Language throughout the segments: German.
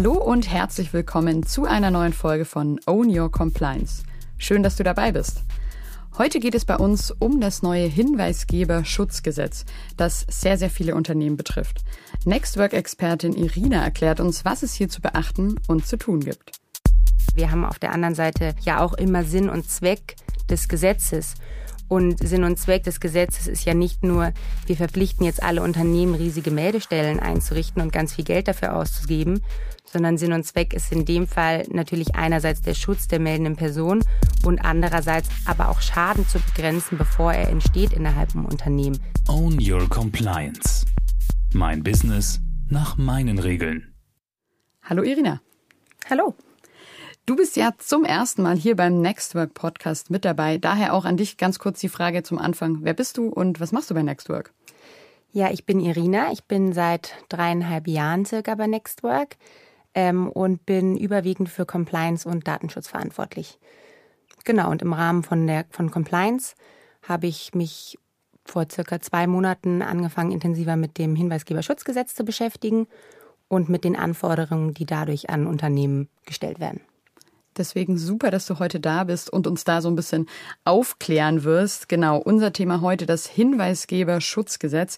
Hallo und herzlich willkommen zu einer neuen Folge von Own Your Compliance. Schön, dass du dabei bist. Heute geht es bei uns um das neue Hinweisgeberschutzgesetz, das sehr, sehr viele Unternehmen betrifft. Nextwork-Expertin Irina erklärt uns, was es hier zu beachten und zu tun gibt. Wir haben auf der anderen Seite ja auch immer Sinn und Zweck des Gesetzes. Und Sinn und Zweck des Gesetzes ist ja nicht nur, wir verpflichten jetzt alle Unternehmen, riesige Meldestellen einzurichten und ganz viel Geld dafür auszugeben, sondern Sinn und Zweck ist in dem Fall natürlich einerseits der Schutz der meldenden Person und andererseits aber auch Schaden zu begrenzen, bevor er entsteht innerhalb im Unternehmen. Own Your Compliance. Mein Business nach meinen Regeln. Hallo Irina. Hallo. Du bist ja zum ersten Mal hier beim Nextwork Podcast mit dabei. Daher auch an dich ganz kurz die Frage zum Anfang. Wer bist du und was machst du bei Nextwork? Ja, ich bin Irina. Ich bin seit dreieinhalb Jahren circa bei Nextwork ähm, und bin überwiegend für Compliance und Datenschutz verantwortlich. Genau, und im Rahmen von, der, von Compliance habe ich mich vor circa zwei Monaten angefangen, intensiver mit dem Hinweisgeberschutzgesetz zu beschäftigen und mit den Anforderungen, die dadurch an Unternehmen gestellt werden. Deswegen super, dass du heute da bist und uns da so ein bisschen aufklären wirst. Genau, unser Thema heute, das Hinweisgeberschutzgesetz.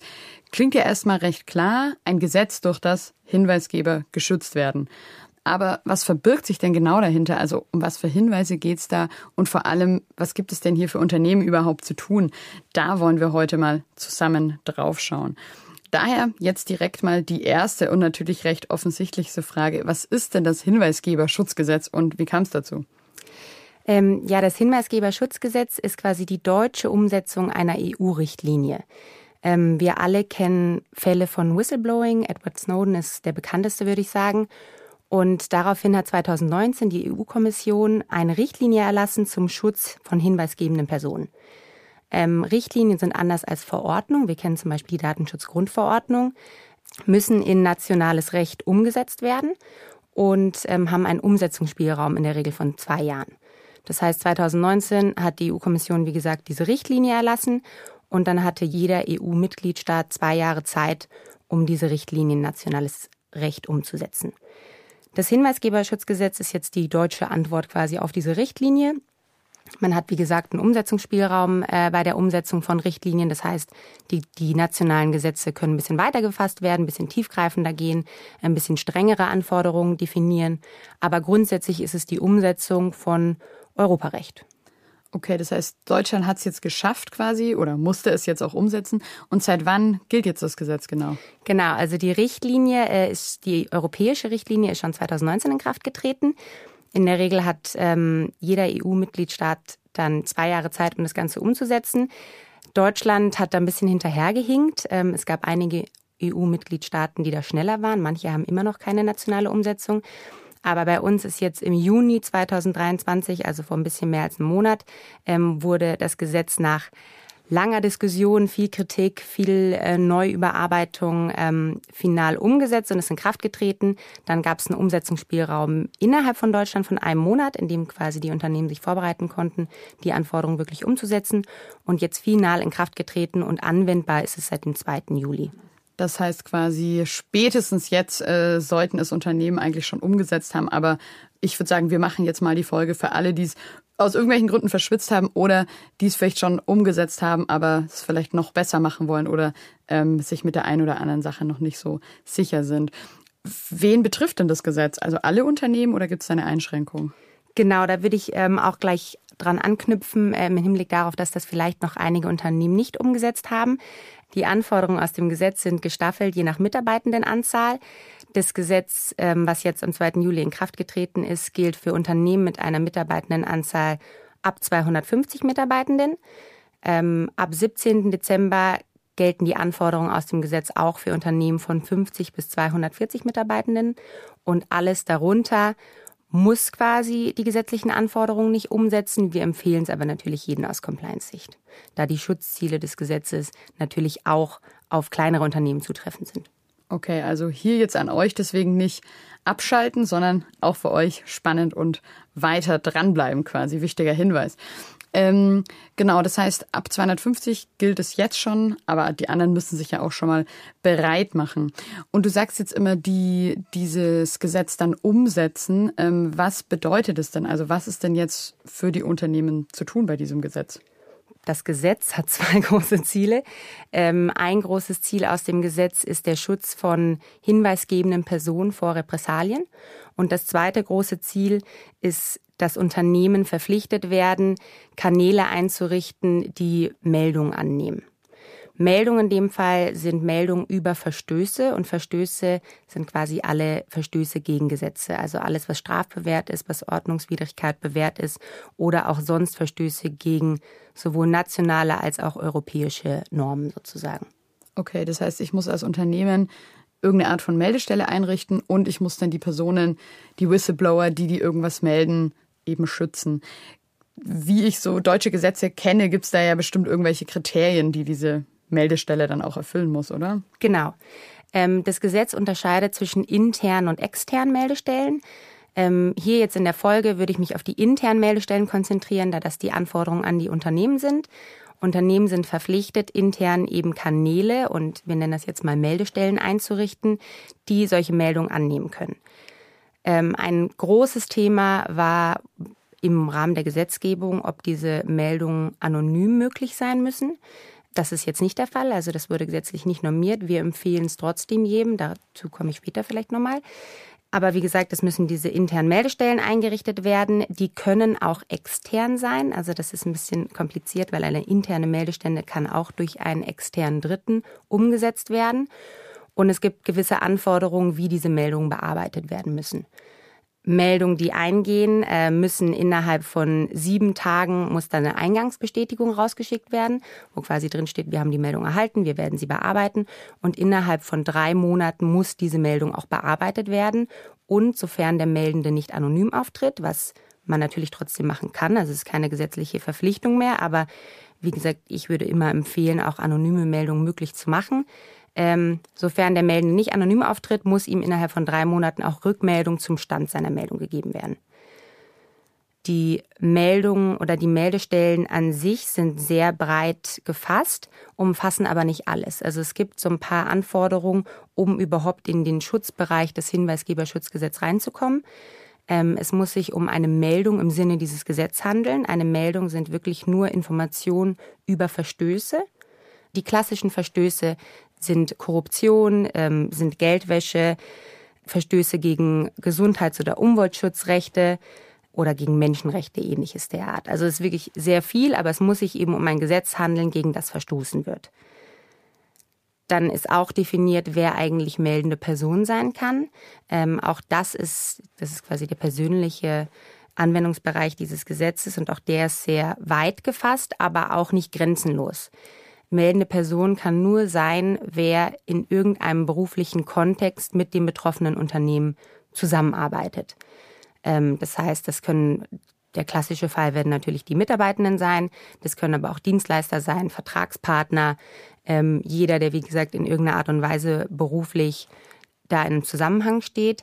Klingt ja erstmal recht klar, ein Gesetz, durch das Hinweisgeber geschützt werden. Aber was verbirgt sich denn genau dahinter? Also um was für Hinweise geht's da? Und vor allem, was gibt es denn hier für Unternehmen überhaupt zu tun? Da wollen wir heute mal zusammen draufschauen. Daher jetzt direkt mal die erste und natürlich recht offensichtlichste Frage. Was ist denn das Hinweisgeberschutzgesetz und wie kam es dazu? Ähm, ja, das Hinweisgeberschutzgesetz ist quasi die deutsche Umsetzung einer EU-Richtlinie. Ähm, wir alle kennen Fälle von Whistleblowing. Edward Snowden ist der bekannteste, würde ich sagen. Und daraufhin hat 2019 die EU-Kommission eine Richtlinie erlassen zum Schutz von hinweisgebenden Personen. Ähm, Richtlinien sind anders als Verordnungen. Wir kennen zum Beispiel die Datenschutzgrundverordnung, müssen in nationales Recht umgesetzt werden und ähm, haben einen Umsetzungsspielraum in der Regel von zwei Jahren. Das heißt, 2019 hat die EU-Kommission, wie gesagt, diese Richtlinie erlassen und dann hatte jeder EU-Mitgliedstaat zwei Jahre Zeit, um diese Richtlinie in nationales Recht umzusetzen. Das Hinweisgeberschutzgesetz ist jetzt die deutsche Antwort quasi auf diese Richtlinie man hat, wie gesagt, einen Umsetzungsspielraum äh, bei der Umsetzung von Richtlinien. Das heißt, die, die nationalen Gesetze können ein bisschen weiter gefasst werden, ein bisschen tiefgreifender gehen, ein bisschen strengere Anforderungen definieren. Aber grundsätzlich ist es die Umsetzung von Europarecht. Okay, das heißt, Deutschland hat es jetzt geschafft quasi oder musste es jetzt auch umsetzen. Und seit wann gilt jetzt das Gesetz genau? Genau, also die Richtlinie äh, ist, die europäische Richtlinie ist schon 2019 in Kraft getreten. In der Regel hat ähm, jeder EU-Mitgliedstaat dann zwei Jahre Zeit, um das Ganze umzusetzen. Deutschland hat da ein bisschen hinterhergehinkt. Ähm, es gab einige EU-Mitgliedstaaten, die da schneller waren. Manche haben immer noch keine nationale Umsetzung. Aber bei uns ist jetzt im Juni 2023, also vor ein bisschen mehr als einem Monat, ähm, wurde das Gesetz nach langer Diskussion, viel Kritik, viel äh, Neuüberarbeitung ähm, final umgesetzt und ist in Kraft getreten. Dann gab es einen Umsetzungsspielraum innerhalb von Deutschland von einem Monat, in dem quasi die Unternehmen sich vorbereiten konnten, die Anforderungen wirklich umzusetzen. Und jetzt final in Kraft getreten und anwendbar ist es seit dem 2. Juli. Das heißt quasi, spätestens jetzt äh, sollten es Unternehmen eigentlich schon umgesetzt haben. Aber ich würde sagen, wir machen jetzt mal die Folge für alle, die es aus irgendwelchen Gründen verschwitzt haben oder die es vielleicht schon umgesetzt haben, aber es vielleicht noch besser machen wollen oder ähm, sich mit der einen oder anderen Sache noch nicht so sicher sind. Wen betrifft denn das Gesetz? Also alle Unternehmen oder gibt es eine Einschränkung? Genau, da würde ich ähm, auch gleich dran anknüpfen, ähm, im Hinblick darauf, dass das vielleicht noch einige Unternehmen nicht umgesetzt haben. Die Anforderungen aus dem Gesetz sind gestaffelt je nach Mitarbeitendenanzahl. Das Gesetz, ähm, was jetzt am 2. Juli in Kraft getreten ist, gilt für Unternehmen mit einer Mitarbeitendenanzahl ab 250 Mitarbeitenden. Ähm, ab 17. Dezember gelten die Anforderungen aus dem Gesetz auch für Unternehmen von 50 bis 240 Mitarbeitenden und alles darunter muss quasi die gesetzlichen Anforderungen nicht umsetzen. Wir empfehlen es aber natürlich jedem aus Compliance-Sicht, da die Schutzziele des Gesetzes natürlich auch auf kleinere Unternehmen zutreffend sind. Okay, also hier jetzt an euch deswegen nicht abschalten, sondern auch für euch spannend und weiter dranbleiben quasi. Wichtiger Hinweis. Ähm, genau, das heißt, ab 250 gilt es jetzt schon, aber die anderen müssen sich ja auch schon mal bereit machen. Und du sagst jetzt immer, die dieses Gesetz dann umsetzen. Ähm, was bedeutet es denn? Also was ist denn jetzt für die Unternehmen zu tun bei diesem Gesetz? Das Gesetz hat zwei große Ziele. Ähm, ein großes Ziel aus dem Gesetz ist der Schutz von hinweisgebenden Personen vor Repressalien. Und das zweite große Ziel ist, dass Unternehmen verpflichtet werden, Kanäle einzurichten, die Meldungen annehmen. Meldungen in dem Fall sind Meldungen über Verstöße und Verstöße sind quasi alle Verstöße gegen Gesetze. Also alles, was strafbewehrt ist, was Ordnungswidrigkeit bewährt ist oder auch sonst Verstöße gegen sowohl nationale als auch europäische Normen sozusagen. Okay, das heißt, ich muss als Unternehmen irgendeine Art von Meldestelle einrichten und ich muss dann die Personen, die Whistleblower, die die irgendwas melden, eben schützen. Wie ich so deutsche Gesetze kenne, gibt es da ja bestimmt irgendwelche Kriterien, die diese Meldestelle dann auch erfüllen muss, oder? Genau. Ähm, das Gesetz unterscheidet zwischen internen und externen Meldestellen. Ähm, hier jetzt in der Folge würde ich mich auf die internen Meldestellen konzentrieren, da das die Anforderungen an die Unternehmen sind. Unternehmen sind verpflichtet, intern eben Kanäle und wir nennen das jetzt mal Meldestellen einzurichten, die solche Meldungen annehmen können. Ähm, ein großes Thema war im Rahmen der Gesetzgebung, ob diese Meldungen anonym möglich sein müssen. Das ist jetzt nicht der Fall, also das wurde gesetzlich nicht normiert. Wir empfehlen es trotzdem jedem, dazu komme ich später vielleicht nochmal. Aber wie gesagt, es müssen diese internen Meldestellen eingerichtet werden. Die können auch extern sein. Also das ist ein bisschen kompliziert, weil eine interne Meldestelle kann auch durch einen externen Dritten umgesetzt werden. Und es gibt gewisse Anforderungen, wie diese Meldungen bearbeitet werden müssen. Meldungen, die eingehen, äh, müssen innerhalb von sieben Tagen muss dann eine Eingangsbestätigung rausgeschickt werden, wo quasi drin steht, wir haben die Meldung erhalten, wir werden sie bearbeiten und innerhalb von drei Monaten muss diese Meldung auch bearbeitet werden und sofern der Meldende nicht anonym auftritt, was man natürlich trotzdem machen kann, also es ist keine gesetzliche Verpflichtung mehr, aber wie gesagt, ich würde immer empfehlen, auch anonyme Meldungen möglich zu machen. Ähm, sofern der Meldende nicht anonym auftritt, muss ihm innerhalb von drei Monaten auch Rückmeldung zum Stand seiner Meldung gegeben werden. Die Meldungen oder die Meldestellen an sich sind sehr breit gefasst, umfassen aber nicht alles. Also es gibt so ein paar Anforderungen, um überhaupt in den Schutzbereich des Hinweisgeberschutzgesetzes reinzukommen. Ähm, es muss sich um eine Meldung im Sinne dieses Gesetzes handeln. Eine Meldung sind wirklich nur Informationen über Verstöße. Die klassischen Verstöße sind Korruption, ähm, sind Geldwäsche, Verstöße gegen Gesundheits- oder Umweltschutzrechte oder gegen Menschenrechte, ähnliches der Art. Also es ist wirklich sehr viel, aber es muss sich eben um ein Gesetz handeln, gegen das verstoßen wird. Dann ist auch definiert, wer eigentlich meldende Person sein kann. Ähm, auch das ist, das ist quasi der persönliche Anwendungsbereich dieses Gesetzes und auch der ist sehr weit gefasst, aber auch nicht grenzenlos meldende Person kann nur sein, wer in irgendeinem beruflichen Kontext mit dem betroffenen Unternehmen zusammenarbeitet. Ähm, das heißt, das können der klassische Fall werden natürlich die Mitarbeitenden sein, das können aber auch Dienstleister sein, Vertragspartner, ähm, jeder, der wie gesagt in irgendeiner Art und Weise beruflich da in einem Zusammenhang steht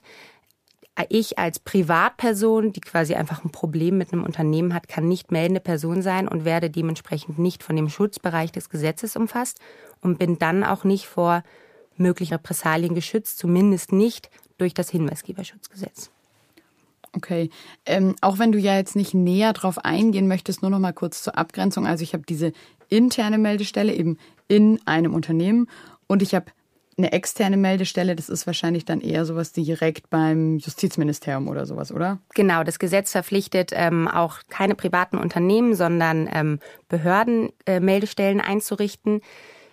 ich als Privatperson, die quasi einfach ein Problem mit einem Unternehmen hat, kann nicht meldende Person sein und werde dementsprechend nicht von dem Schutzbereich des Gesetzes umfasst und bin dann auch nicht vor möglichen Repressalien geschützt, zumindest nicht durch das Hinweisgeberschutzgesetz. Okay, ähm, auch wenn du ja jetzt nicht näher drauf eingehen möchtest, nur noch mal kurz zur Abgrenzung. Also ich habe diese interne Meldestelle eben in einem Unternehmen und ich habe eine externe Meldestelle, das ist wahrscheinlich dann eher sowas direkt beim Justizministerium oder sowas, oder? Genau, das Gesetz verpflichtet ähm, auch keine privaten Unternehmen, sondern ähm, Behörden äh, Meldestellen einzurichten.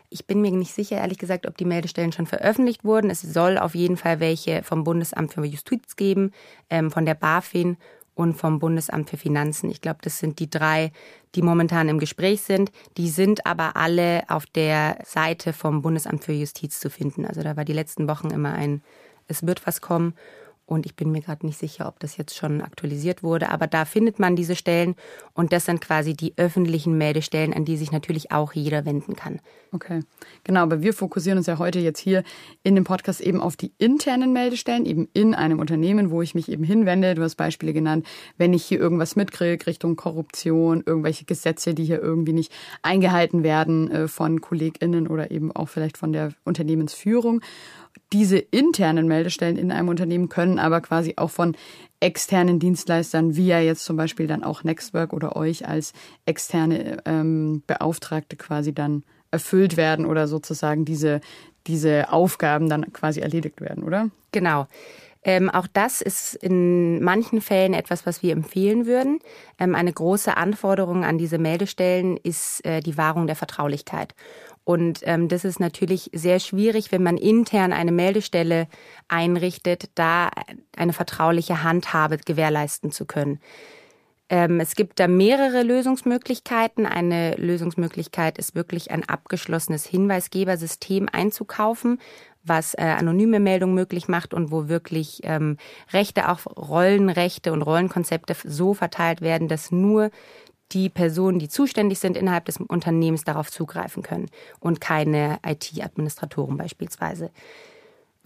Ich bin mir nicht sicher, ehrlich gesagt, ob die Meldestellen schon veröffentlicht wurden. Es soll auf jeden Fall welche vom Bundesamt für Justiz geben, ähm, von der BaFin und vom Bundesamt für Finanzen. Ich glaube, das sind die drei, die momentan im Gespräch sind. Die sind aber alle auf der Seite vom Bundesamt für Justiz zu finden. Also da war die letzten Wochen immer ein, es wird was kommen. Und ich bin mir gerade nicht sicher, ob das jetzt schon aktualisiert wurde. Aber da findet man diese Stellen. Und das sind quasi die öffentlichen Meldestellen, an die sich natürlich auch jeder wenden kann. Okay, genau. Aber wir fokussieren uns ja heute jetzt hier in dem Podcast eben auf die internen Meldestellen, eben in einem Unternehmen, wo ich mich eben hinwende. Du hast Beispiele genannt, wenn ich hier irgendwas mitkriege Richtung Korruption, irgendwelche Gesetze, die hier irgendwie nicht eingehalten werden äh, von KollegInnen oder eben auch vielleicht von der Unternehmensführung. Diese internen Meldestellen in einem Unternehmen können aber quasi auch von externen Dienstleistern, wie ja jetzt zum Beispiel dann auch Nextwork oder euch als externe ähm, Beauftragte quasi dann erfüllt werden oder sozusagen diese, diese Aufgaben dann quasi erledigt werden, oder? Genau. Ähm, auch das ist in manchen Fällen etwas, was wir empfehlen würden. Ähm, eine große Anforderung an diese Meldestellen ist äh, die Wahrung der Vertraulichkeit. Und ähm, das ist natürlich sehr schwierig, wenn man intern eine Meldestelle einrichtet, da eine vertrauliche Handhabe gewährleisten zu können. Ähm, es gibt da mehrere Lösungsmöglichkeiten. Eine Lösungsmöglichkeit ist wirklich ein abgeschlossenes Hinweisgebersystem einzukaufen, was äh, anonyme Meldungen möglich macht und wo wirklich ähm, Rechte, auch Rollenrechte und Rollenkonzepte so verteilt werden, dass nur die Personen, die zuständig sind innerhalb des Unternehmens, darauf zugreifen können und keine IT-Administratoren beispielsweise.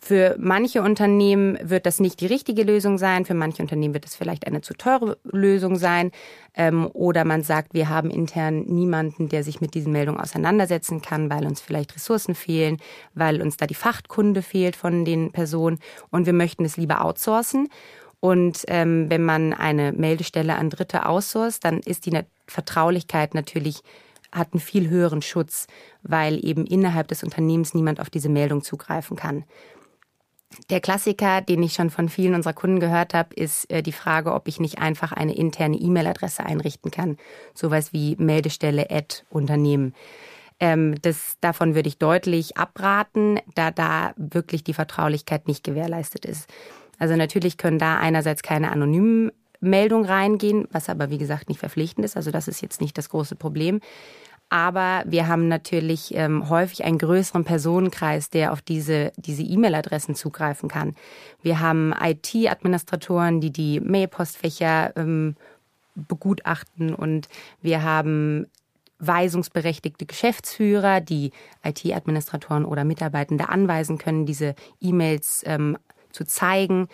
Für manche Unternehmen wird das nicht die richtige Lösung sein, für manche Unternehmen wird es vielleicht eine zu teure Lösung sein. Ähm, oder man sagt, wir haben intern niemanden, der sich mit diesen Meldungen auseinandersetzen kann, weil uns vielleicht Ressourcen fehlen, weil uns da die Fachkunde fehlt von den Personen und wir möchten es lieber outsourcen. Und ähm, wenn man eine Meldestelle an Dritte outsourced, dann ist die Vertraulichkeit natürlich hat einen viel höheren Schutz, weil eben innerhalb des Unternehmens niemand auf diese Meldung zugreifen kann. Der Klassiker, den ich schon von vielen unserer Kunden gehört habe, ist äh, die Frage, ob ich nicht einfach eine interne E-Mail-Adresse einrichten kann. Sowas wie Meldestelle at Unternehmen. Ähm, das, davon würde ich deutlich abraten, da da wirklich die Vertraulichkeit nicht gewährleistet ist. Also natürlich können da einerseits keine anonymen Meldungen reingehen, was aber wie gesagt nicht verpflichtend ist. Also das ist jetzt nicht das große Problem. Aber wir haben natürlich ähm, häufig einen größeren Personenkreis, der auf diese diese E-Mail-Adressen zugreifen kann. Wir haben IT-Administratoren, die die Mailpostfächer ähm, begutachten und wir haben weisungsberechtigte Geschäftsführer, die IT-Administratoren oder Mitarbeitende anweisen können, diese E-Mails ähm, zu zeigen.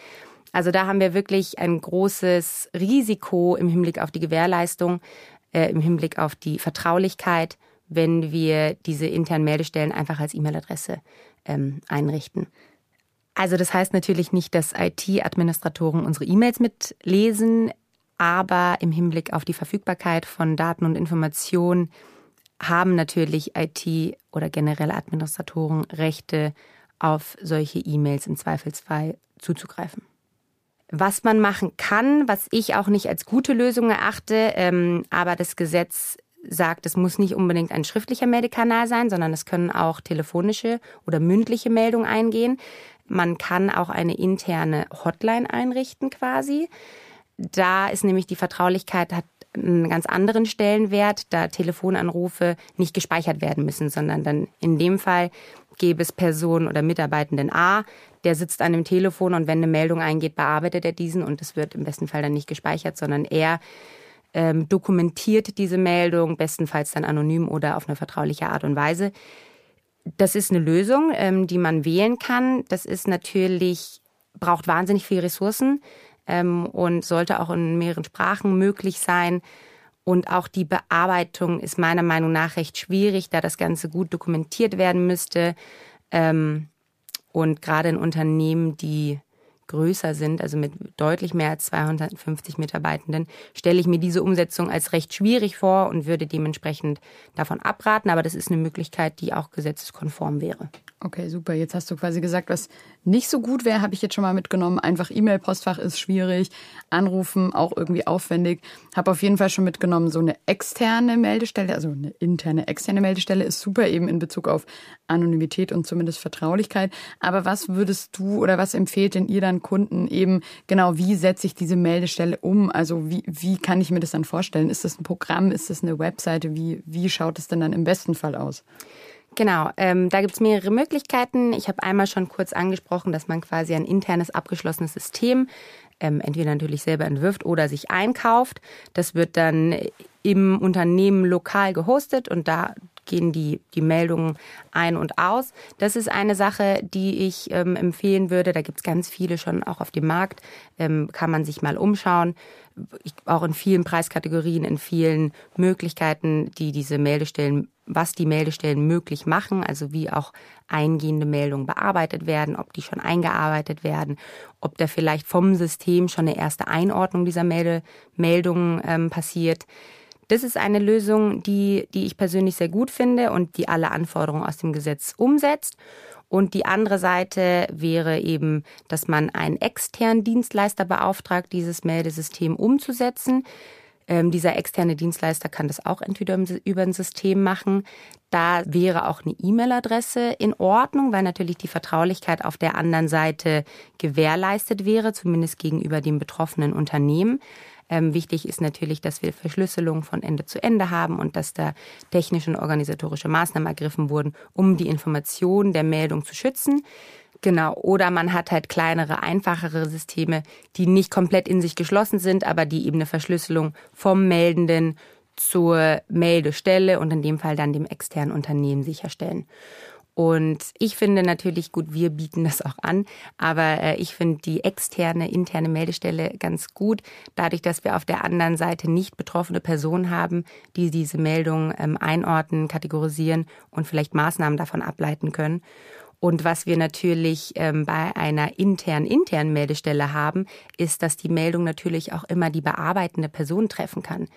Also da haben wir wirklich ein großes Risiko im Hinblick auf die Gewährleistung, äh, im Hinblick auf die Vertraulichkeit, wenn wir diese internen Meldestellen einfach als E-Mail-Adresse ähm, einrichten. Also das heißt natürlich nicht, dass IT-Administratoren unsere E-Mails mitlesen, aber im Hinblick auf die Verfügbarkeit von Daten und Informationen haben natürlich IT oder generelle Administratoren Rechte auf solche E-Mails im Zweifelsfall zuzugreifen. Was man machen kann, was ich auch nicht als gute Lösung erachte, ähm, aber das Gesetz sagt, es muss nicht unbedingt ein schriftlicher Meldekanal sein, sondern es können auch telefonische oder mündliche Meldungen eingehen. Man kann auch eine interne Hotline einrichten quasi. Da ist nämlich die Vertraulichkeit hat einen ganz anderen Stellenwert, da Telefonanrufe nicht gespeichert werden müssen, sondern dann in dem Fall gäbe es Personen oder Mitarbeitenden A, der sitzt an dem Telefon und wenn eine Meldung eingeht, bearbeitet er diesen und es wird im besten Fall dann nicht gespeichert, sondern er ähm, dokumentiert diese Meldung, bestenfalls dann anonym oder auf eine vertrauliche Art und Weise. Das ist eine Lösung, ähm, die man wählen kann. Das ist natürlich, braucht wahnsinnig viele Ressourcen ähm, und sollte auch in mehreren Sprachen möglich sein. Und auch die Bearbeitung ist meiner Meinung nach recht schwierig, da das Ganze gut dokumentiert werden müsste. Ähm, und gerade in Unternehmen, die größer sind, also mit deutlich mehr als 250 Mitarbeitenden, stelle ich mir diese Umsetzung als recht schwierig vor und würde dementsprechend davon abraten. Aber das ist eine Möglichkeit, die auch gesetzeskonform wäre. Okay, super. Jetzt hast du quasi gesagt, was nicht so gut wäre, habe ich jetzt schon mal mitgenommen. Einfach E-Mail-Postfach ist schwierig, Anrufen auch irgendwie aufwendig. Habe auf jeden Fall schon mitgenommen, so eine externe Meldestelle, also eine interne, externe Meldestelle ist super eben in Bezug auf Anonymität und zumindest Vertraulichkeit. Aber was würdest du oder was empfehlt denn ihr dann Kunden eben genau, wie setze ich diese Meldestelle um? Also wie, wie kann ich mir das dann vorstellen? Ist das ein Programm? Ist das eine Webseite? Wie, wie schaut es denn dann im besten Fall aus? Genau, ähm, da gibt es mehrere Möglichkeiten. Ich habe einmal schon kurz angesprochen, dass man quasi ein internes abgeschlossenes System ähm, entweder natürlich selber entwirft oder sich einkauft. Das wird dann im Unternehmen lokal gehostet und da gehen die, die Meldungen ein und aus. Das ist eine Sache, die ich ähm, empfehlen würde. Da gibt es ganz viele schon auch auf dem Markt. Ähm, kann man sich mal umschauen. Ich, auch in vielen Preiskategorien, in vielen Möglichkeiten, die diese Meldestellen was die Meldestellen möglich machen, also wie auch eingehende Meldungen bearbeitet werden, ob die schon eingearbeitet werden, ob da vielleicht vom System schon eine erste Einordnung dieser Melde Meldungen ähm, passiert. Das ist eine Lösung, die, die ich persönlich sehr gut finde und die alle Anforderungen aus dem Gesetz umsetzt. Und die andere Seite wäre eben, dass man einen externen Dienstleister beauftragt, dieses Meldesystem umzusetzen. Ähm, dieser externe Dienstleister kann das auch entweder über ein System machen. Da wäre auch eine E-Mail-Adresse in Ordnung, weil natürlich die Vertraulichkeit auf der anderen Seite gewährleistet wäre, zumindest gegenüber dem betroffenen Unternehmen. Ähm, wichtig ist natürlich, dass wir Verschlüsselung von Ende zu Ende haben und dass da technische und organisatorische Maßnahmen ergriffen wurden, um die Information der Meldung zu schützen. Genau. Oder man hat halt kleinere, einfachere Systeme, die nicht komplett in sich geschlossen sind, aber die eben eine Verschlüsselung vom Meldenden zur Meldestelle und in dem Fall dann dem externen Unternehmen sicherstellen. Und ich finde natürlich, gut, wir bieten das auch an, aber äh, ich finde die externe, interne Meldestelle ganz gut, dadurch, dass wir auf der anderen Seite nicht betroffene Personen haben, die diese Meldung ähm, einordnen, kategorisieren und vielleicht Maßnahmen davon ableiten können. Und was wir natürlich ähm, bei einer internen, internen Meldestelle haben, ist, dass die Meldung natürlich auch immer die bearbeitende Person treffen kann.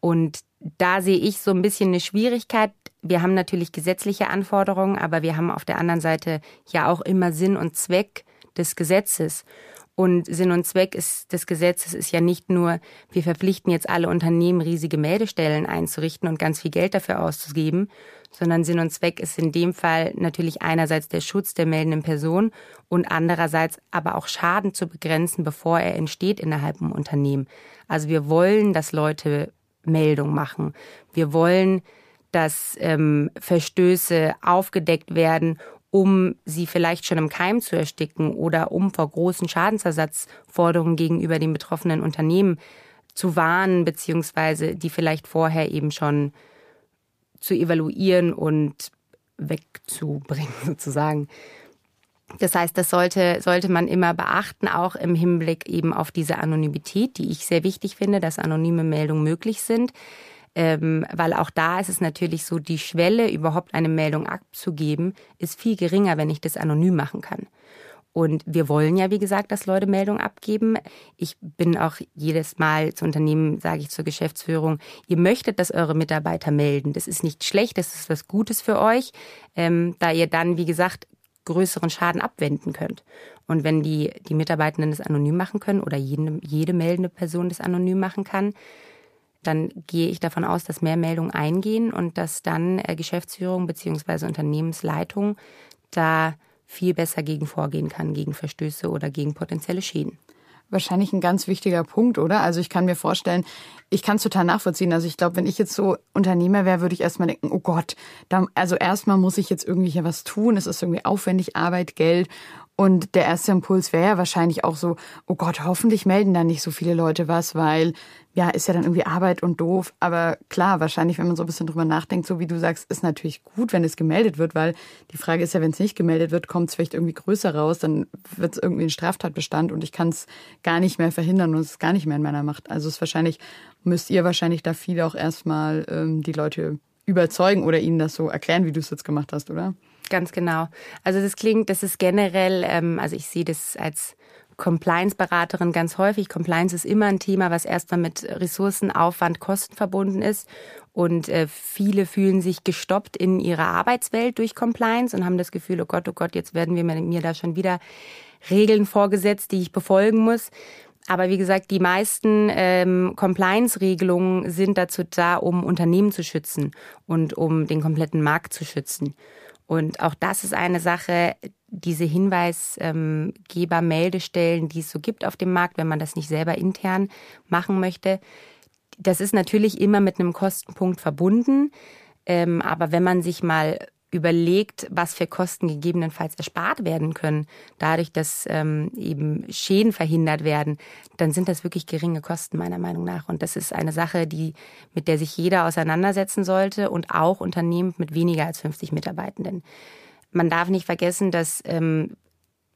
Und da sehe ich so ein bisschen eine Schwierigkeit. Wir haben natürlich gesetzliche Anforderungen, aber wir haben auf der anderen Seite ja auch immer Sinn und Zweck des Gesetzes. Und Sinn und Zweck ist, des Gesetzes ist ja nicht nur, wir verpflichten jetzt alle Unternehmen, riesige Meldestellen einzurichten und ganz viel Geld dafür auszugeben, sondern Sinn und Zweck ist in dem Fall natürlich einerseits der Schutz der meldenden Person und andererseits aber auch Schaden zu begrenzen, bevor er entsteht innerhalb im Unternehmen. Also wir wollen, dass Leute Meldung machen. Wir wollen, dass ähm, Verstöße aufgedeckt werden, um sie vielleicht schon im Keim zu ersticken oder um vor großen Schadensersatzforderungen gegenüber den betroffenen Unternehmen zu warnen, beziehungsweise die vielleicht vorher eben schon zu evaluieren und wegzubringen sozusagen. Das heißt, das sollte, sollte man immer beachten, auch im Hinblick eben auf diese Anonymität, die ich sehr wichtig finde, dass anonyme Meldungen möglich sind. Ähm, weil auch da ist es natürlich so, die Schwelle, überhaupt eine Meldung abzugeben, ist viel geringer, wenn ich das anonym machen kann. Und wir wollen ja, wie gesagt, dass Leute Meldung abgeben. Ich bin auch jedes Mal zu Unternehmen, sage ich zur Geschäftsführung, ihr möchtet, dass eure Mitarbeiter melden. Das ist nicht schlecht, das ist was Gutes für euch, ähm, da ihr dann, wie gesagt, größeren Schaden abwenden könnt. Und wenn die, die Mitarbeitenden das anonym machen können oder jede, jede meldende Person das anonym machen kann, dann gehe ich davon aus, dass mehr Meldungen eingehen und dass dann äh, Geschäftsführung beziehungsweise Unternehmensleitung da viel besser gegen vorgehen kann, gegen Verstöße oder gegen potenzielle Schäden. Wahrscheinlich ein ganz wichtiger Punkt, oder? Also ich kann mir vorstellen, ich kann es total nachvollziehen. Also ich glaube, wenn ich jetzt so Unternehmer wäre, würde ich erstmal denken, oh Gott, da, also erstmal muss ich jetzt irgendwie hier was tun. Es ist irgendwie aufwendig, Arbeit, Geld. Und der erste Impuls wäre ja wahrscheinlich auch so, oh Gott, hoffentlich melden da nicht so viele Leute was, weil ja, ist ja dann irgendwie Arbeit und doof. Aber klar, wahrscheinlich, wenn man so ein bisschen drüber nachdenkt, so wie du sagst, ist natürlich gut, wenn es gemeldet wird, weil die Frage ist ja, wenn es nicht gemeldet wird, kommt es vielleicht irgendwie größer raus, dann wird es irgendwie ein Straftatbestand und ich kann es gar nicht mehr verhindern und es ist gar nicht mehr in meiner Macht. Also es ist wahrscheinlich, müsst ihr wahrscheinlich da viel auch erstmal ähm, die Leute überzeugen oder ihnen das so erklären, wie du es jetzt gemacht hast, oder? Ganz genau. Also das klingt, das ist generell, ähm, also ich sehe das als Compliance-Beraterin ganz häufig. Compliance ist immer ein Thema, was erstmal mit Ressourcen, Aufwand, Kosten verbunden ist. Und äh, viele fühlen sich gestoppt in ihrer Arbeitswelt durch Compliance und haben das Gefühl, oh Gott, oh Gott, jetzt werden wir mir da schon wieder Regeln vorgesetzt, die ich befolgen muss. Aber wie gesagt, die meisten ähm, Compliance-Regelungen sind dazu da, um Unternehmen zu schützen und um den kompletten Markt zu schützen. Und auch das ist eine Sache, diese Hinweisgeber-Meldestellen, die es so gibt auf dem Markt, wenn man das nicht selber intern machen möchte. Das ist natürlich immer mit einem Kostenpunkt verbunden. Ähm, aber wenn man sich mal überlegt, was für Kosten gegebenenfalls erspart werden können, dadurch, dass ähm, eben Schäden verhindert werden, dann sind das wirklich geringe Kosten meiner Meinung nach. Und das ist eine Sache, die, mit der sich jeder auseinandersetzen sollte und auch Unternehmen mit weniger als 50 Mitarbeitenden. Man darf nicht vergessen, dass ähm,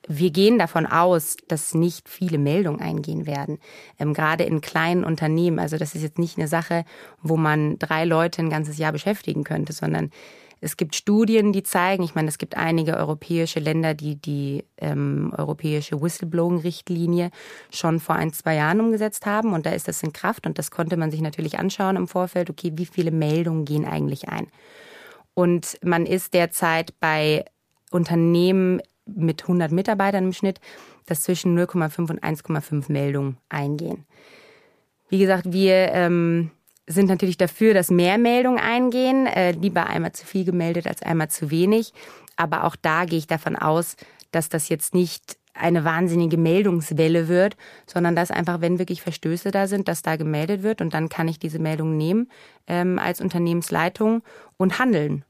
wir gehen davon aus, dass nicht viele Meldungen eingehen werden, ähm, gerade in kleinen Unternehmen. Also das ist jetzt nicht eine Sache, wo man drei Leute ein ganzes Jahr beschäftigen könnte, sondern es gibt Studien, die zeigen, ich meine, es gibt einige europäische Länder, die die ähm, europäische Whistleblowing-Richtlinie schon vor ein, zwei Jahren umgesetzt haben und da ist das in Kraft und das konnte man sich natürlich anschauen im Vorfeld, okay, wie viele Meldungen gehen eigentlich ein? Und man ist derzeit bei Unternehmen mit 100 Mitarbeitern im Schnitt, dass zwischen 0,5 und 1,5 Meldungen eingehen. Wie gesagt, wir ähm, sind natürlich dafür, dass mehr Meldungen eingehen. Äh, lieber einmal zu viel gemeldet als einmal zu wenig. Aber auch da gehe ich davon aus, dass das jetzt nicht eine wahnsinnige Meldungswelle wird, sondern dass einfach, wenn wirklich Verstöße da sind, dass da gemeldet wird und dann kann ich diese Meldung nehmen ähm, als Unternehmensleitung und handeln.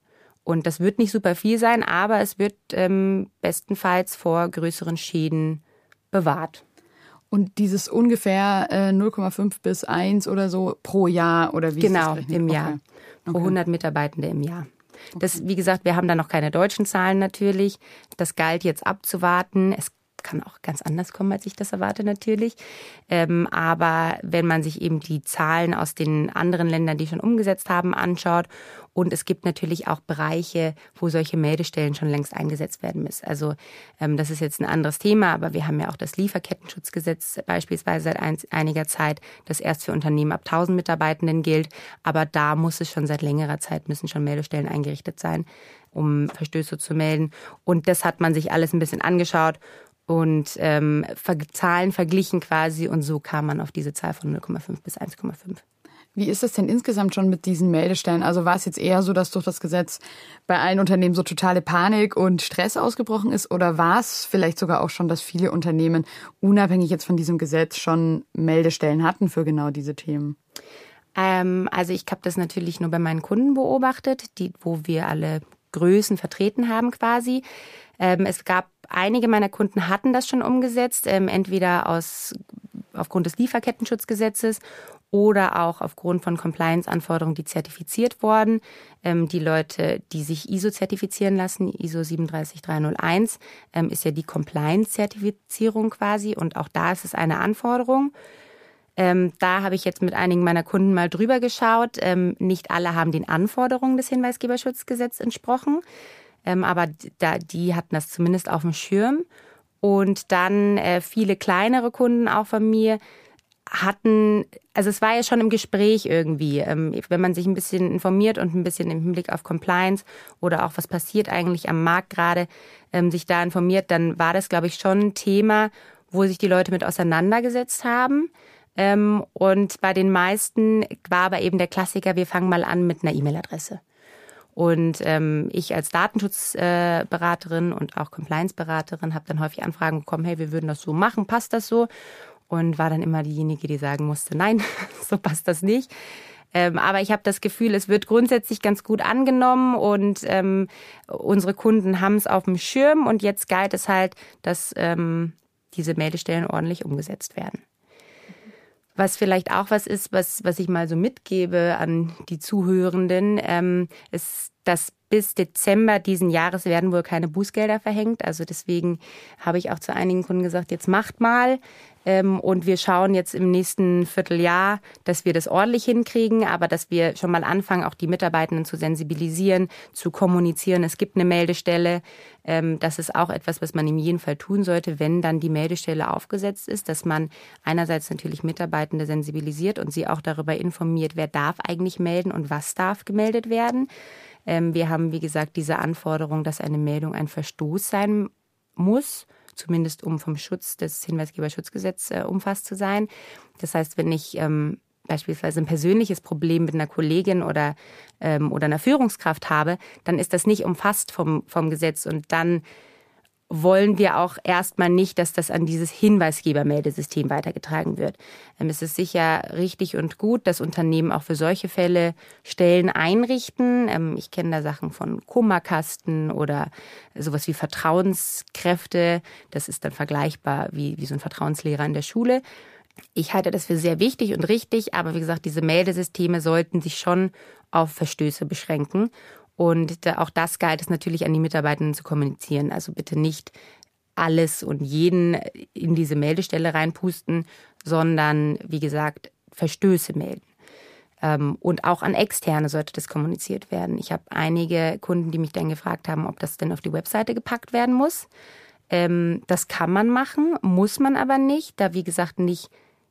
Und das wird nicht super viel sein, aber es wird ähm, bestenfalls vor größeren Schäden bewahrt. Und dieses ungefähr äh, 0,5 bis 1 oder so pro Jahr oder wie genau, im Jahr. Okay. Pro okay. 100 Mitarbeitende im Jahr. Das, wie gesagt, wir haben da noch keine deutschen Zahlen natürlich. Das galt jetzt abzuwarten. Es kann auch ganz anders kommen, als ich das erwarte natürlich. Ähm, aber wenn man sich eben die Zahlen aus den anderen Ländern, die schon umgesetzt haben, anschaut und es gibt natürlich auch Bereiche, wo solche Meldestellen schon längst eingesetzt werden müssen. Also ähm, das ist jetzt ein anderes Thema, aber wir haben ja auch das Lieferkettenschutzgesetz beispielsweise seit ein, einiger Zeit, das erst für Unternehmen ab 1000 Mitarbeitenden gilt. Aber da muss es schon seit längerer Zeit, müssen schon Meldestellen eingerichtet sein, um Verstöße zu melden. Und das hat man sich alles ein bisschen angeschaut und ähm, Zahlen verglichen quasi und so kam man auf diese Zahl von 0,5 bis 1,5. Wie ist das denn insgesamt schon mit diesen Meldestellen? Also war es jetzt eher so, dass durch das Gesetz bei allen Unternehmen so totale Panik und Stress ausgebrochen ist? Oder war es vielleicht sogar auch schon, dass viele Unternehmen unabhängig jetzt von diesem Gesetz schon Meldestellen hatten für genau diese Themen? Ähm, also ich habe das natürlich nur bei meinen Kunden beobachtet, die, wo wir alle Größen vertreten haben quasi. Ähm, es gab einige meiner Kunden hatten das schon umgesetzt, ähm, entweder aus aufgrund des Lieferkettenschutzgesetzes oder auch aufgrund von Compliance-Anforderungen, die zertifiziert wurden. Ähm, die Leute, die sich ISO zertifizieren lassen, ISO 37301, ähm, ist ja die Compliance-Zertifizierung quasi und auch da ist es eine Anforderung. Ähm, da habe ich jetzt mit einigen meiner Kunden mal drüber geschaut. Ähm, nicht alle haben den Anforderungen des Hinweisgeberschutzgesetzes entsprochen. Ähm, aber da, die hatten das zumindest auf dem Schirm. Und dann äh, viele kleinere Kunden auch von mir hatten, also es war ja schon im Gespräch irgendwie, ähm, wenn man sich ein bisschen informiert und ein bisschen im Hinblick auf Compliance oder auch was passiert eigentlich am Markt gerade, ähm, sich da informiert, dann war das, glaube ich, schon ein Thema, wo sich die Leute mit auseinandergesetzt haben. Ähm, und bei den meisten war aber eben der Klassiker, wir fangen mal an mit einer E-Mail-Adresse. Und ähm, ich als Datenschutzberaterin äh, und auch Compliance-Beraterin habe dann häufig Anfragen bekommen, hey, wir würden das so machen, passt das so? Und war dann immer diejenige, die sagen musste, nein, so passt das nicht. Ähm, aber ich habe das Gefühl, es wird grundsätzlich ganz gut angenommen und ähm, unsere Kunden haben es auf dem Schirm und jetzt galt es halt, dass ähm, diese Meldestellen ordentlich umgesetzt werden. Was vielleicht auch was ist, was, was ich mal so mitgebe an die Zuhörenden, ähm, ist, dass bis Dezember diesen Jahres werden wohl keine Bußgelder verhängt. Also deswegen habe ich auch zu einigen Kunden gesagt, jetzt macht mal. Ähm, und wir schauen jetzt im nächsten Vierteljahr, dass wir das ordentlich hinkriegen, aber dass wir schon mal anfangen, auch die Mitarbeitenden zu sensibilisieren, zu kommunizieren. Es gibt eine Meldestelle. Ähm, das ist auch etwas, was man in jedem Fall tun sollte, wenn dann die Meldestelle aufgesetzt ist, dass man einerseits natürlich Mitarbeitende sensibilisiert und sie auch darüber informiert, wer darf eigentlich melden und was darf gemeldet werden. Ähm, wir haben, wie gesagt, diese Anforderung, dass eine Meldung ein Verstoß sein muss, zumindest um vom Schutz des Hinweisgeberschutzgesetzes äh, umfasst zu sein. Das heißt, wenn ich ähm, beispielsweise ein persönliches Problem mit einer Kollegin oder, ähm, oder einer Führungskraft habe, dann ist das nicht umfasst vom, vom Gesetz und dann wollen wir auch erstmal nicht, dass das an dieses Hinweisgebermeldesystem weitergetragen wird. Ähm, es ist sicher richtig und gut, dass Unternehmen auch für solche Fälle Stellen einrichten. Ähm, ich kenne da Sachen von Kummerkasten oder sowas wie Vertrauenskräfte. Das ist dann vergleichbar wie, wie so ein Vertrauenslehrer in der Schule. Ich halte das für sehr wichtig und richtig, aber wie gesagt, diese Meldesysteme sollten sich schon auf Verstöße beschränken. Und auch das galt es natürlich an die Mitarbeitenden zu kommunizieren. Also bitte nicht alles und jeden in diese Meldestelle reinpusten, sondern wie gesagt, Verstöße melden. Ähm, und auch an Externe sollte das kommuniziert werden. Ich habe einige Kunden, die mich dann gefragt haben, ob das denn auf die Webseite gepackt werden muss. Ähm, das kann man machen, muss man aber nicht, da wie gesagt nicht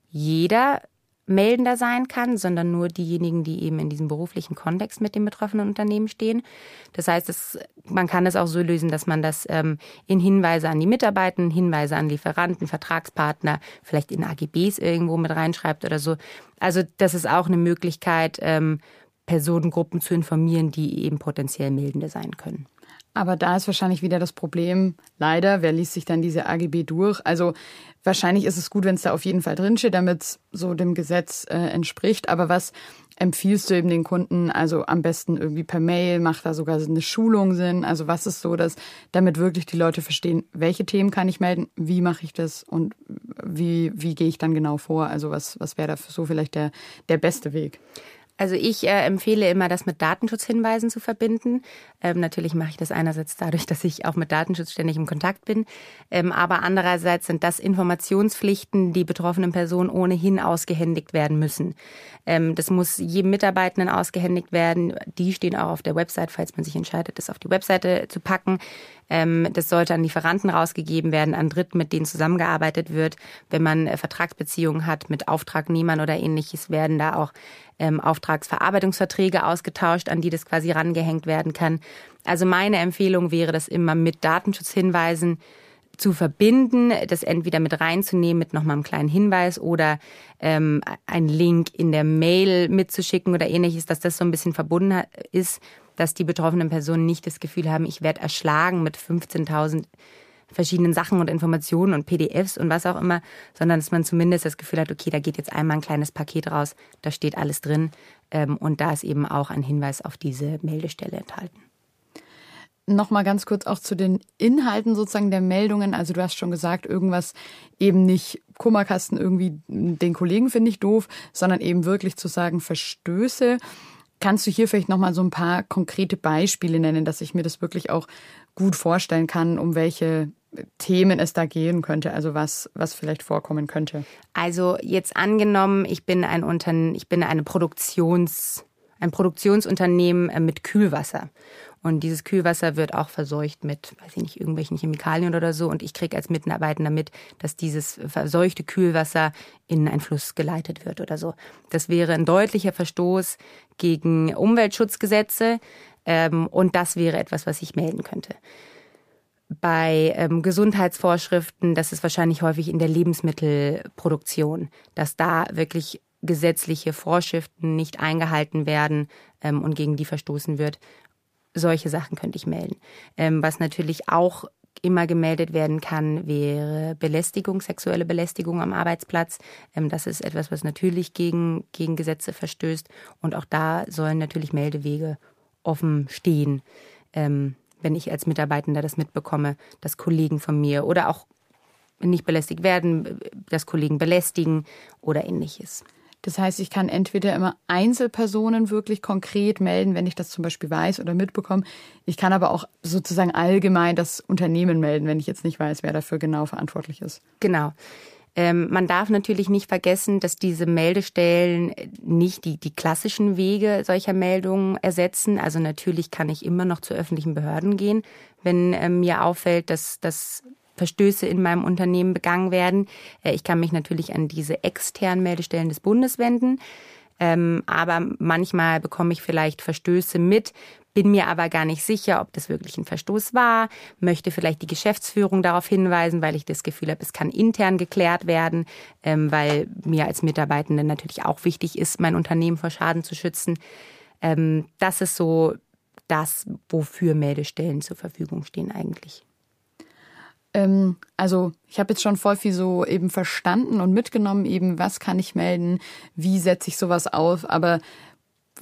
jeder Meldender sein kann, sondern nur diejenigen, die eben in diesem beruflichen Kontext mit dem betroffenen Unternehmen stehen. Das heißt, es, man kann es auch so lösen, dass man das ähm, in Hinweise an die Mitarbeiter, Hinweise an Lieferanten, Vertragspartner, vielleicht in AGBs irgendwo mit reinschreibt oder so. Also das ist auch eine Möglichkeit, ähm, Personengruppen zu informieren, die eben potenziell Meldende sein können. Aber da ist wahrscheinlich wieder das Problem, leider, wer liest sich dann diese AGB durch? Also wahrscheinlich ist es gut, wenn es da auf jeden Fall drinsteht, damit es so dem Gesetz äh, entspricht. Aber was empfiehlst du eben den Kunden? Also am besten irgendwie per Mail, macht da sogar eine Schulung Sinn? Also was ist so, dass damit wirklich die Leute verstehen, welche Themen kann ich melden, wie mache ich das und wie, wie gehe ich dann genau vor? Also was, was wäre da so vielleicht der, der beste Weg? Also ich äh, empfehle immer, das mit Datenschutzhinweisen zu verbinden. Ähm, natürlich mache ich das einerseits dadurch, dass ich auch mit Datenschutz ständig im Kontakt bin, ähm, aber andererseits sind das Informationspflichten, die betroffenen Personen ohnehin ausgehändigt werden müssen. Ähm, das muss jedem Mitarbeitenden ausgehändigt werden. Die stehen auch auf der Website, falls man sich entscheidet, das auf die Webseite zu packen. Ähm, das sollte an Lieferanten rausgegeben werden, an Dritten, mit denen zusammengearbeitet wird. Wenn man äh, Vertragsbeziehungen hat mit Auftragnehmern oder ähnliches, werden da auch ähm, Auftragsverarbeitungsverträge ausgetauscht, an die das quasi rangehängt werden kann. Also meine Empfehlung wäre, das immer mit Datenschutzhinweisen zu verbinden, das entweder mit reinzunehmen mit nochmal einem kleinen Hinweis oder ähm, ein Link in der Mail mitzuschicken oder ähnliches, dass das so ein bisschen verbunden ist dass die betroffenen Personen nicht das Gefühl haben, ich werde erschlagen mit 15.000 verschiedenen Sachen und Informationen und PDFs und was auch immer, sondern dass man zumindest das Gefühl hat, okay, da geht jetzt einmal ein kleines Paket raus, da steht alles drin ähm, und da ist eben auch ein Hinweis auf diese Meldestelle enthalten. Nochmal ganz kurz auch zu den Inhalten sozusagen der Meldungen. Also du hast schon gesagt, irgendwas eben nicht Kummerkasten irgendwie den Kollegen finde ich doof, sondern eben wirklich zu sagen Verstöße. Kannst du hier vielleicht nochmal so ein paar konkrete Beispiele nennen, dass ich mir das wirklich auch gut vorstellen kann, um welche Themen es da gehen könnte, also was, was vielleicht vorkommen könnte? Also jetzt angenommen, ich bin ein Unternehmen, ich bin eine Produktions, ein Produktionsunternehmen äh, mit Kühlwasser. Und dieses Kühlwasser wird auch verseucht mit, weiß ich nicht, irgendwelchen Chemikalien oder so. Und ich kriege als Mitarbeitender mit, dass dieses verseuchte Kühlwasser in einen Fluss geleitet wird oder so. Das wäre ein deutlicher Verstoß gegen Umweltschutzgesetze. Ähm, und das wäre etwas, was ich melden könnte. Bei ähm, Gesundheitsvorschriften, das ist wahrscheinlich häufig in der Lebensmittelproduktion, dass da wirklich gesetzliche Vorschriften nicht eingehalten werden ähm, und gegen die verstoßen wird. Solche Sachen könnte ich melden. Ähm, was natürlich auch immer gemeldet werden kann, wäre Belästigung, sexuelle Belästigung am Arbeitsplatz. Ähm, das ist etwas, was natürlich gegen, gegen Gesetze verstößt. Und auch da sollen natürlich Meldewege offen stehen, ähm, wenn ich als Mitarbeitender das mitbekomme, dass Kollegen von mir oder auch nicht belästigt werden, dass Kollegen belästigen oder ähnliches. Das heißt, ich kann entweder immer Einzelpersonen wirklich konkret melden, wenn ich das zum Beispiel weiß oder mitbekomme. Ich kann aber auch sozusagen allgemein das Unternehmen melden, wenn ich jetzt nicht weiß, wer dafür genau verantwortlich ist. Genau. Ähm, man darf natürlich nicht vergessen, dass diese Meldestellen nicht die, die klassischen Wege solcher Meldungen ersetzen. Also natürlich kann ich immer noch zu öffentlichen Behörden gehen, wenn ähm, mir auffällt, dass, dass Verstöße in meinem Unternehmen begangen werden. Äh, ich kann mich natürlich an diese externen Meldestellen des Bundes wenden. Ähm, aber manchmal bekomme ich vielleicht Verstöße mit, bin mir aber gar nicht sicher, ob das wirklich ein Verstoß war, möchte vielleicht die Geschäftsführung darauf hinweisen, weil ich das Gefühl habe, es kann intern geklärt werden, ähm, weil mir als Mitarbeitende natürlich auch wichtig ist, mein Unternehmen vor Schaden zu schützen. Ähm, das ist so das, wofür Meldestellen zur Verfügung stehen eigentlich. Ähm, also ich habe jetzt schon voll viel so eben verstanden und mitgenommen, eben was kann ich melden, wie setze ich sowas auf, aber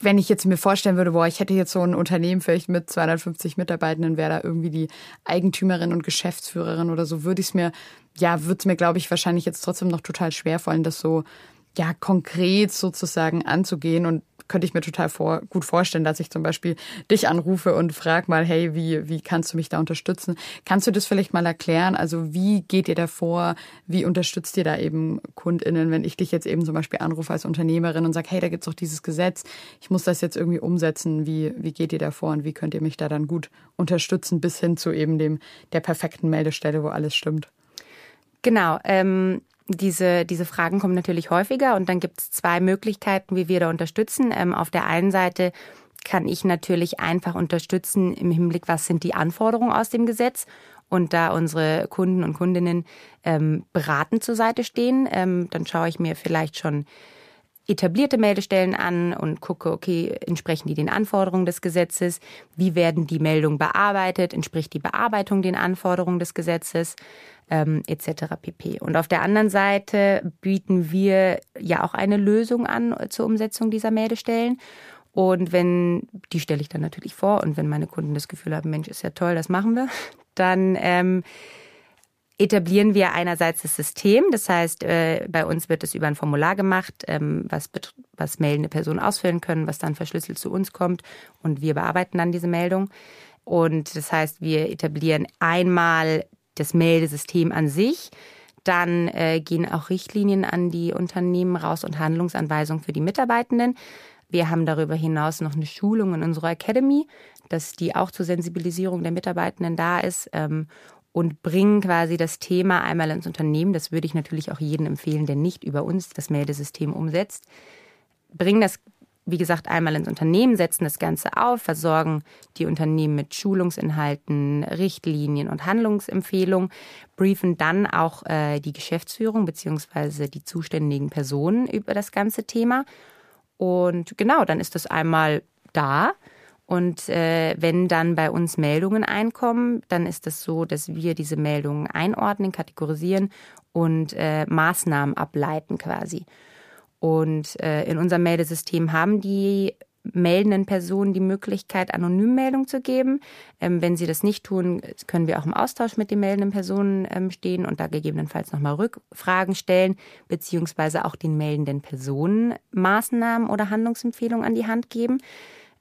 wenn ich jetzt mir vorstellen würde, boah, ich hätte jetzt so ein Unternehmen vielleicht mit 250 Mitarbeitenden, wäre da irgendwie die Eigentümerin und Geschäftsführerin oder so, würde ich es mir, ja, würde es mir, glaube ich, wahrscheinlich jetzt trotzdem noch total schwer fallen, das so, ja, konkret sozusagen anzugehen und könnte ich mir total vor, gut vorstellen, dass ich zum Beispiel dich anrufe und frage mal, hey, wie, wie kannst du mich da unterstützen? Kannst du das vielleicht mal erklären? Also wie geht ihr da vor? Wie unterstützt ihr da eben KundInnen, wenn ich dich jetzt eben zum Beispiel anrufe als Unternehmerin und sage, hey, da gibt's doch dieses Gesetz, ich muss das jetzt irgendwie umsetzen. Wie, wie geht ihr da vor und wie könnt ihr mich da dann gut unterstützen bis hin zu eben dem, der perfekten Meldestelle, wo alles stimmt? Genau. Ähm, diese, diese Fragen kommen natürlich häufiger und dann gibt es zwei Möglichkeiten, wie wir da unterstützen. Ähm, auf der einen Seite kann ich natürlich einfach unterstützen im Hinblick, was sind die Anforderungen aus dem Gesetz und da unsere Kunden und Kundinnen ähm, beratend zur Seite stehen, ähm, dann schaue ich mir vielleicht schon etablierte Meldestellen an und gucke, okay, entsprechen die den Anforderungen des Gesetzes? Wie werden die Meldungen bearbeitet? Entspricht die Bearbeitung den Anforderungen des Gesetzes? Ähm, etc. pp. Und auf der anderen Seite bieten wir ja auch eine Lösung an zur Umsetzung dieser Meldestellen. Und wenn, die stelle ich dann natürlich vor, und wenn meine Kunden das Gefühl haben, Mensch, ist ja toll, das machen wir, dann ähm, etablieren wir einerseits das System. Das heißt, äh, bei uns wird es über ein Formular gemacht, ähm, was, was meldende Personen ausfüllen können, was dann verschlüsselt zu uns kommt und wir bearbeiten dann diese Meldung. Und das heißt, wir etablieren einmal das Meldesystem an sich. Dann äh, gehen auch Richtlinien an die Unternehmen raus und Handlungsanweisungen für die Mitarbeitenden. Wir haben darüber hinaus noch eine Schulung in unserer Academy, dass die auch zur Sensibilisierung der Mitarbeitenden da ist. Ähm, und bringen quasi das Thema einmal ins Unternehmen. Das würde ich natürlich auch jedem empfehlen, der nicht über uns das Meldesystem umsetzt. Bringen das, wie gesagt, einmal ins Unternehmen, setzen das Ganze auf, versorgen die Unternehmen mit Schulungsinhalten, Richtlinien und Handlungsempfehlungen, briefen dann auch äh, die Geschäftsführung beziehungsweise die zuständigen Personen über das ganze Thema. Und genau, dann ist das einmal da und äh, wenn dann bei uns Meldungen einkommen, dann ist es das so, dass wir diese Meldungen einordnen, kategorisieren und äh, Maßnahmen ableiten quasi. Und äh, in unserem Meldesystem haben die meldenden Personen die Möglichkeit, Anonymmeldung zu geben. Ähm, wenn sie das nicht tun, können wir auch im Austausch mit den meldenden Personen ähm, stehen und da gegebenenfalls nochmal Rückfragen stellen, beziehungsweise auch den meldenden Personen Maßnahmen oder Handlungsempfehlungen an die Hand geben.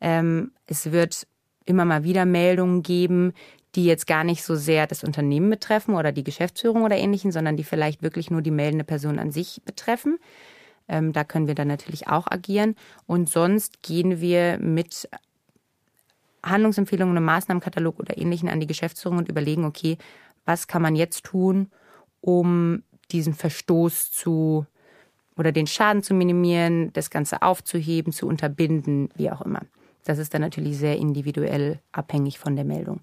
Ähm, es wird immer mal wieder Meldungen geben, die jetzt gar nicht so sehr das Unternehmen betreffen oder die Geschäftsführung oder ähnlichen, sondern die vielleicht wirklich nur die meldende Person an sich betreffen. Ähm, da können wir dann natürlich auch agieren. Und sonst gehen wir mit Handlungsempfehlungen, einem Maßnahmenkatalog oder ähnlichen an die Geschäftsführung und überlegen, okay, was kann man jetzt tun, um diesen Verstoß zu oder den Schaden zu minimieren, das Ganze aufzuheben, zu unterbinden, wie auch immer. Das ist dann natürlich sehr individuell abhängig von der Meldung.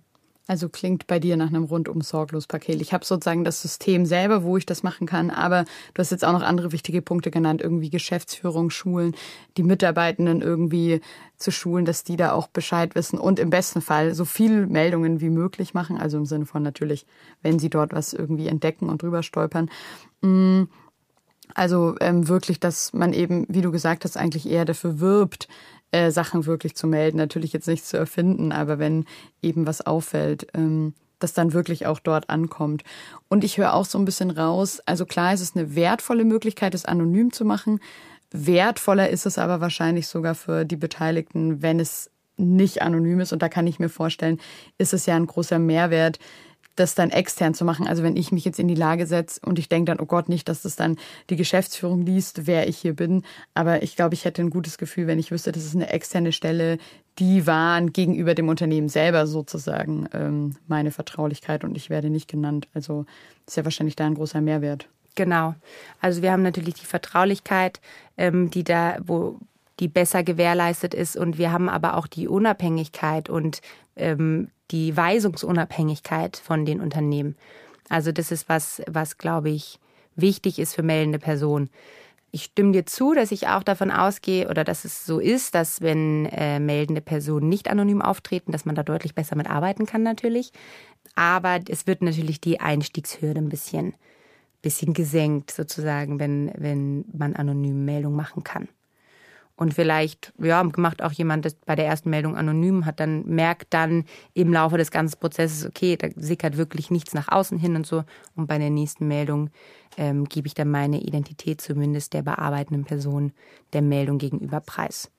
Also klingt bei dir nach einem rundum sorglos Paket. Ich habe sozusagen das System selber, wo ich das machen kann, aber du hast jetzt auch noch andere wichtige Punkte genannt, irgendwie Geschäftsführung, Schulen, die Mitarbeitenden irgendwie zu schulen, dass die da auch Bescheid wissen und im besten Fall so viel Meldungen wie möglich machen, also im Sinne von natürlich, wenn sie dort was irgendwie entdecken und drüber stolpern. Mm, also ähm, wirklich, dass man eben, wie du gesagt hast, eigentlich eher dafür wirbt, äh, Sachen wirklich zu melden. Natürlich jetzt nichts zu erfinden, aber wenn eben was auffällt, ähm, das dann wirklich auch dort ankommt. Und ich höre auch so ein bisschen raus, also klar ist es eine wertvolle Möglichkeit, es anonym zu machen. Wertvoller ist es aber wahrscheinlich sogar für die Beteiligten, wenn es nicht anonym ist. Und da kann ich mir vorstellen, ist es ja ein großer Mehrwert, das dann extern zu machen. Also wenn ich mich jetzt in die Lage setze und ich denke dann, oh Gott, nicht, dass das dann die Geschäftsführung liest, wer ich hier bin. Aber ich glaube, ich hätte ein gutes Gefühl, wenn ich wüsste, das ist eine externe Stelle, die waren gegenüber dem Unternehmen selber sozusagen ähm, meine Vertraulichkeit und ich werde nicht genannt. Also ist ja wahrscheinlich da ein großer Mehrwert. Genau. Also wir haben natürlich die Vertraulichkeit, ähm, die da, wo die besser gewährleistet ist und wir haben aber auch die Unabhängigkeit und ähm, die Weisungsunabhängigkeit von den Unternehmen. Also das ist was, was glaube ich wichtig ist für meldende Personen. Ich stimme dir zu, dass ich auch davon ausgehe oder dass es so ist, dass wenn äh, meldende Personen nicht anonym auftreten, dass man da deutlich besser mit arbeiten kann natürlich. Aber es wird natürlich die Einstiegshürde ein bisschen, bisschen gesenkt sozusagen, wenn, wenn man anonym Meldung machen kann. Und vielleicht, ja, macht auch jemand das bei der ersten Meldung anonym, hat dann, merkt dann im Laufe des ganzen Prozesses, okay, da sickert wirklich nichts nach außen hin und so. Und bei der nächsten Meldung ähm, gebe ich dann meine Identität zumindest der bearbeitenden Person der Meldung gegenüber preis.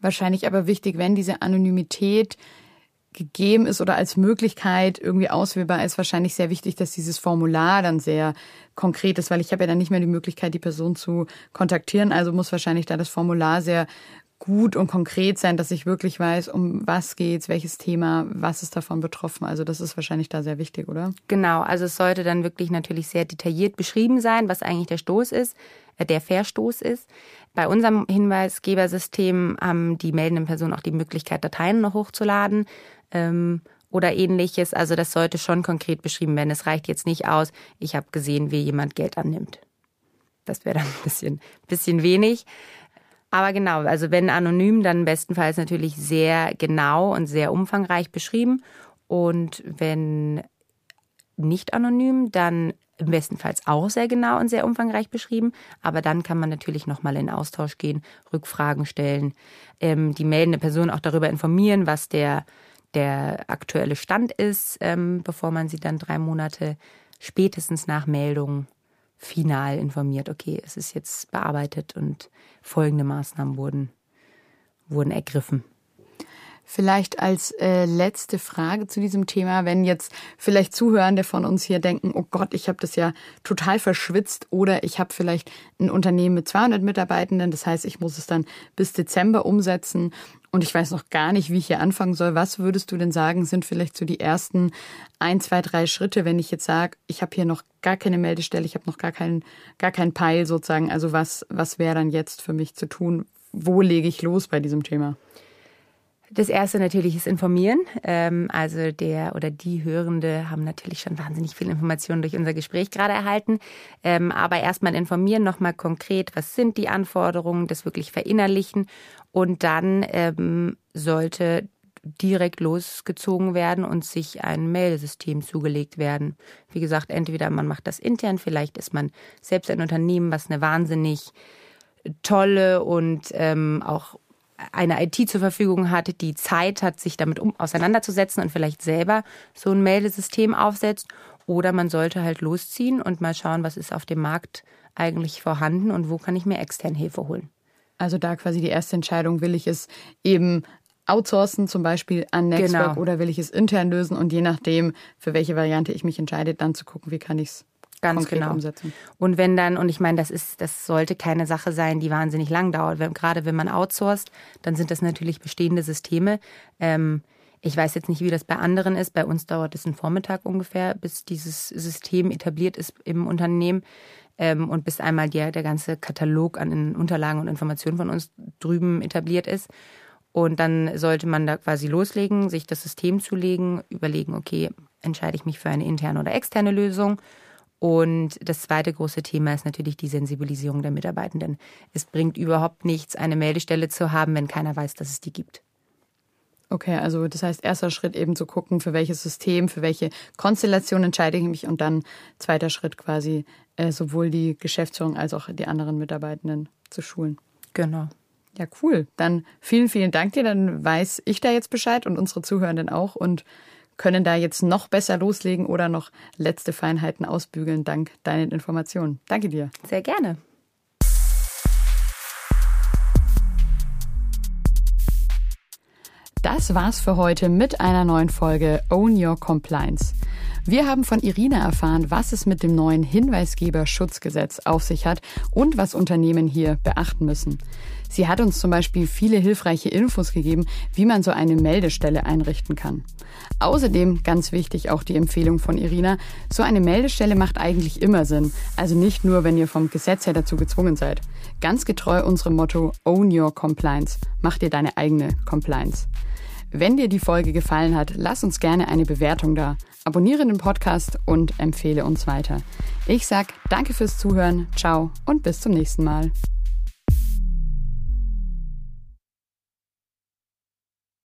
Wahrscheinlich aber wichtig, wenn diese Anonymität gegeben ist oder als Möglichkeit irgendwie auswählbar ist, wahrscheinlich sehr wichtig, dass dieses Formular dann sehr konkret ist, weil ich habe ja dann nicht mehr die Möglichkeit, die Person zu kontaktieren. Also muss wahrscheinlich da das Formular sehr gut und konkret sein, dass ich wirklich weiß, um was geht's, welches Thema, was ist davon betroffen. Also das ist wahrscheinlich da sehr wichtig, oder? Genau, also es sollte dann wirklich natürlich sehr detailliert beschrieben sein, was eigentlich der Stoß ist, äh, der Verstoß ist. Bei unserem Hinweisgebersystem haben die meldenden Personen auch die Möglichkeit, Dateien noch hochzuladen ähm, oder ähnliches. Also das sollte schon konkret beschrieben werden. Es reicht jetzt nicht aus, ich habe gesehen, wie jemand Geld annimmt. Das wäre dann ein bisschen, bisschen wenig. Aber genau, also wenn anonym, dann bestenfalls natürlich sehr genau und sehr umfangreich beschrieben. Und wenn nicht anonym, dann im bestenfalls auch sehr genau und sehr umfangreich beschrieben. Aber dann kann man natürlich nochmal in Austausch gehen, Rückfragen stellen, ähm, die meldende Person auch darüber informieren, was der der aktuelle Stand ist, ähm, bevor man sie dann drei Monate spätestens nach Meldung final informiert, okay, es ist jetzt bearbeitet und folgende Maßnahmen wurden, wurden ergriffen. Vielleicht als äh, letzte Frage zu diesem Thema, wenn jetzt vielleicht Zuhörende von uns hier denken, oh Gott, ich habe das ja total verschwitzt oder ich habe vielleicht ein Unternehmen mit 200 Mitarbeitenden, das heißt, ich muss es dann bis Dezember umsetzen und ich weiß noch gar nicht, wie ich hier anfangen soll. Was würdest du denn sagen, sind vielleicht so die ersten ein, zwei, drei Schritte, wenn ich jetzt sage, ich habe hier noch gar keine Meldestelle, ich habe noch gar keinen, gar keinen Peil sozusagen. Also was, was wäre dann jetzt für mich zu tun? Wo lege ich los bei diesem Thema? Das erste natürlich ist Informieren. Ähm, also der oder die Hörende haben natürlich schon wahnsinnig viel Informationen durch unser Gespräch gerade erhalten. Ähm, aber erstmal informieren, nochmal konkret, was sind die Anforderungen, das wirklich verinnerlichen. Und dann ähm, sollte direkt losgezogen werden und sich ein Meldesystem zugelegt werden. Wie gesagt, entweder man macht das intern, vielleicht ist man selbst ein Unternehmen, was eine wahnsinnig tolle und ähm, auch eine IT zur Verfügung hat, die Zeit hat, sich damit um, auseinanderzusetzen und vielleicht selber so ein Meldesystem aufsetzt. Oder man sollte halt losziehen und mal schauen, was ist auf dem Markt eigentlich vorhanden und wo kann ich mir externe Hilfe holen. Also da quasi die erste Entscheidung, will ich es eben outsourcen, zum Beispiel an Netzwerk, genau. oder will ich es intern lösen und je nachdem, für welche Variante ich mich entscheide, dann zu gucken, wie kann ich es Ganz genau. Umsetzen. Und wenn dann, und ich meine, das ist, das sollte keine Sache sein, die wahnsinnig lang dauert. Wenn, gerade wenn man outsourced, dann sind das natürlich bestehende Systeme. Ähm, ich weiß jetzt nicht, wie das bei anderen ist. Bei uns dauert es einen Vormittag ungefähr, bis dieses System etabliert ist im Unternehmen ähm, und bis einmal der, der ganze Katalog an Unterlagen und Informationen von uns drüben etabliert ist. Und dann sollte man da quasi loslegen, sich das System zulegen, überlegen, okay, entscheide ich mich für eine interne oder externe Lösung und das zweite große Thema ist natürlich die Sensibilisierung der Mitarbeitenden. Es bringt überhaupt nichts, eine Meldestelle zu haben, wenn keiner weiß, dass es die gibt. Okay, also das heißt, erster Schritt eben zu gucken, für welches System, für welche Konstellation entscheide ich mich und dann zweiter Schritt quasi äh, sowohl die Geschäftsführung als auch die anderen Mitarbeitenden zu schulen. Genau. Ja, cool. Dann vielen, vielen Dank dir. Dann weiß ich da jetzt Bescheid und unsere Zuhörenden auch. Und können da jetzt noch besser loslegen oder noch letzte Feinheiten ausbügeln dank deinen Informationen. Danke dir. Sehr gerne. Das war's für heute mit einer neuen Folge Own Your Compliance. Wir haben von Irina erfahren, was es mit dem neuen Hinweisgeberschutzgesetz auf sich hat und was Unternehmen hier beachten müssen. Sie hat uns zum Beispiel viele hilfreiche Infos gegeben, wie man so eine Meldestelle einrichten kann. Außerdem, ganz wichtig, auch die Empfehlung von Irina, so eine Meldestelle macht eigentlich immer Sinn. Also nicht nur, wenn ihr vom Gesetz her dazu gezwungen seid. Ganz getreu unserem Motto Own Your Compliance. Mach dir deine eigene Compliance. Wenn dir die Folge gefallen hat, lass uns gerne eine Bewertung da. Abonniere den Podcast und empfehle uns weiter. Ich sag danke fürs Zuhören, ciao und bis zum nächsten Mal.